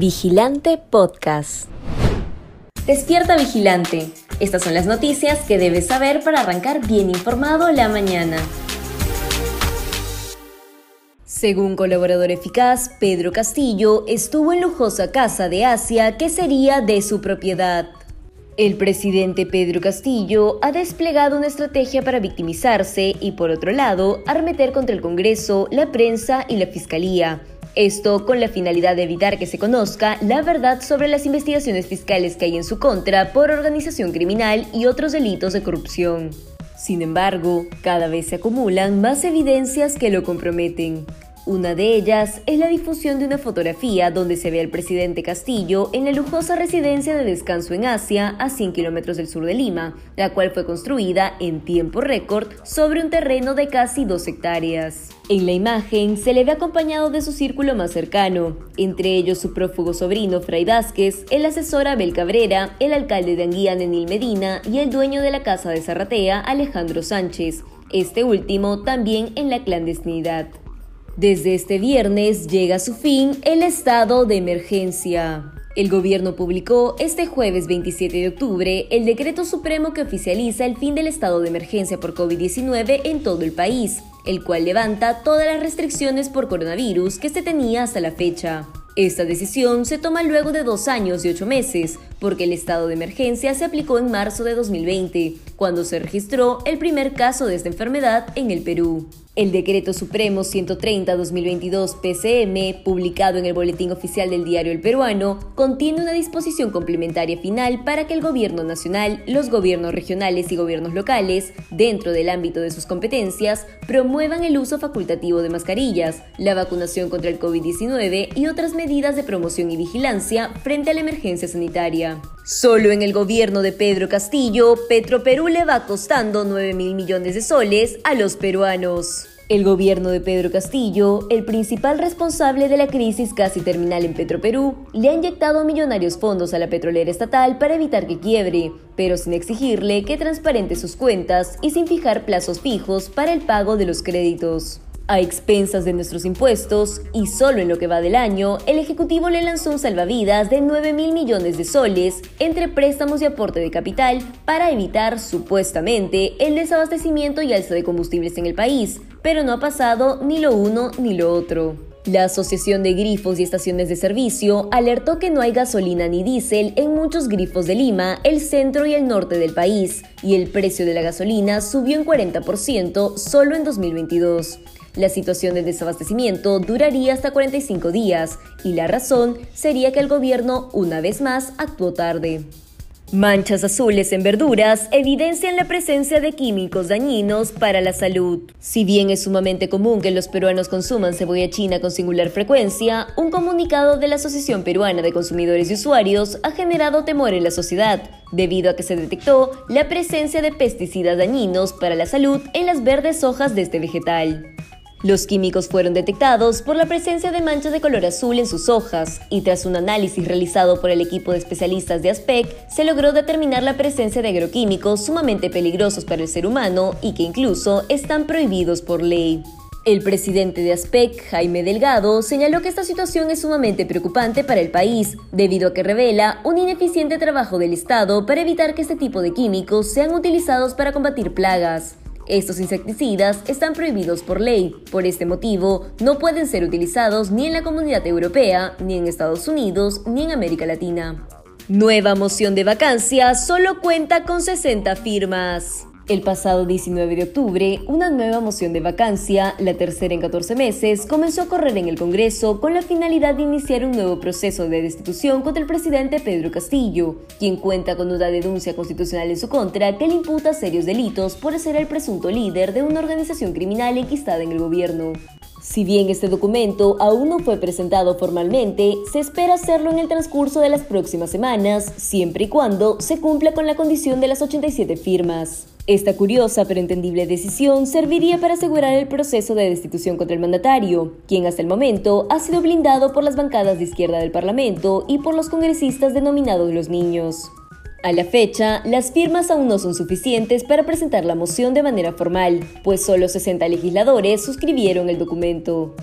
Vigilante Podcast. Despierta Vigilante. Estas son las noticias que debes saber para arrancar bien informado la mañana. Según colaborador eficaz, Pedro Castillo estuvo en lujosa casa de Asia que sería de su propiedad. El presidente Pedro Castillo ha desplegado una estrategia para victimizarse y, por otro lado, arremeter contra el Congreso, la prensa y la Fiscalía. Esto con la finalidad de evitar que se conozca la verdad sobre las investigaciones fiscales que hay en su contra por organización criminal y otros delitos de corrupción. Sin embargo, cada vez se acumulan más evidencias que lo comprometen. Una de ellas es la difusión de una fotografía donde se ve al presidente Castillo en la lujosa residencia de descanso en Asia a 100 kilómetros del sur de Lima, la cual fue construida en tiempo récord sobre un terreno de casi dos hectáreas. En la imagen se le ve acompañado de su círculo más cercano, entre ellos su prófugo sobrino Fray Vázquez, el asesor Abel Cabrera, el alcalde de Anguía Nenil Medina y el dueño de la casa de Zarratea Alejandro Sánchez, este último también en la clandestinidad. Desde este viernes llega a su fin el estado de emergencia. El gobierno publicó este jueves 27 de octubre el decreto supremo que oficializa el fin del estado de emergencia por COVID-19 en todo el país, el cual levanta todas las restricciones por coronavirus que se tenía hasta la fecha. Esta decisión se toma luego de dos años y ocho meses, porque el estado de emergencia se aplicó en marzo de 2020, cuando se registró el primer caso de esta enfermedad en el Perú. El Decreto Supremo 130-2022 PCM, publicado en el Boletín Oficial del Diario El Peruano, contiene una disposición complementaria final para que el Gobierno Nacional, los gobiernos regionales y gobiernos locales, dentro del ámbito de sus competencias, promuevan el uso facultativo de mascarillas, la vacunación contra el COVID-19 y otras medidas de promoción y vigilancia frente a la emergencia sanitaria. Solo en el gobierno de Pedro Castillo, Petroperú le va costando 9 mil millones de soles a los peruanos. El gobierno de Pedro Castillo, el principal responsable de la crisis casi terminal en Petroperú, le ha inyectado millonarios fondos a la petrolera estatal para evitar que quiebre, pero sin exigirle que transparente sus cuentas y sin fijar plazos fijos para el pago de los créditos. A expensas de nuestros impuestos, y solo en lo que va del año, el Ejecutivo le lanzó un salvavidas de 9 mil millones de soles entre préstamos y aporte de capital para evitar, supuestamente, el desabastecimiento y alza de combustibles en el país, pero no ha pasado ni lo uno ni lo otro. La Asociación de Grifos y Estaciones de Servicio alertó que no hay gasolina ni diésel en muchos grifos de Lima, el centro y el norte del país, y el precio de la gasolina subió en 40% solo en 2022. La situación de desabastecimiento duraría hasta 45 días y la razón sería que el gobierno una vez más actuó tarde. Manchas azules en verduras evidencian la presencia de químicos dañinos para la salud. Si bien es sumamente común que los peruanos consuman cebolla china con singular frecuencia, un comunicado de la Asociación Peruana de Consumidores y Usuarios ha generado temor en la sociedad, debido a que se detectó la presencia de pesticidas dañinos para la salud en las verdes hojas de este vegetal. Los químicos fueron detectados por la presencia de manchas de color azul en sus hojas y tras un análisis realizado por el equipo de especialistas de ASPEC se logró determinar la presencia de agroquímicos sumamente peligrosos para el ser humano y que incluso están prohibidos por ley. El presidente de ASPEC, Jaime Delgado, señaló que esta situación es sumamente preocupante para el país, debido a que revela un ineficiente trabajo del Estado para evitar que este tipo de químicos sean utilizados para combatir plagas. Estos insecticidas están prohibidos por ley. Por este motivo, no pueden ser utilizados ni en la comunidad europea, ni en Estados Unidos, ni en América Latina. Nueva moción de vacancia solo cuenta con 60 firmas. El pasado 19 de octubre, una nueva moción de vacancia, la tercera en 14 meses, comenzó a correr en el Congreso con la finalidad de iniciar un nuevo proceso de destitución contra el presidente Pedro Castillo, quien cuenta con una denuncia constitucional en su contra que le imputa serios delitos por ser el presunto líder de una organización criminal enquistada en el gobierno. Si bien este documento aún no fue presentado formalmente, se espera hacerlo en el transcurso de las próximas semanas, siempre y cuando se cumpla con la condición de las 87 firmas. Esta curiosa pero entendible decisión serviría para asegurar el proceso de destitución contra el mandatario, quien hasta el momento ha sido blindado por las bancadas de izquierda del Parlamento y por los congresistas denominados los niños. A la fecha, las firmas aún no son suficientes para presentar la moción de manera formal, pues solo 60 legisladores suscribieron el documento.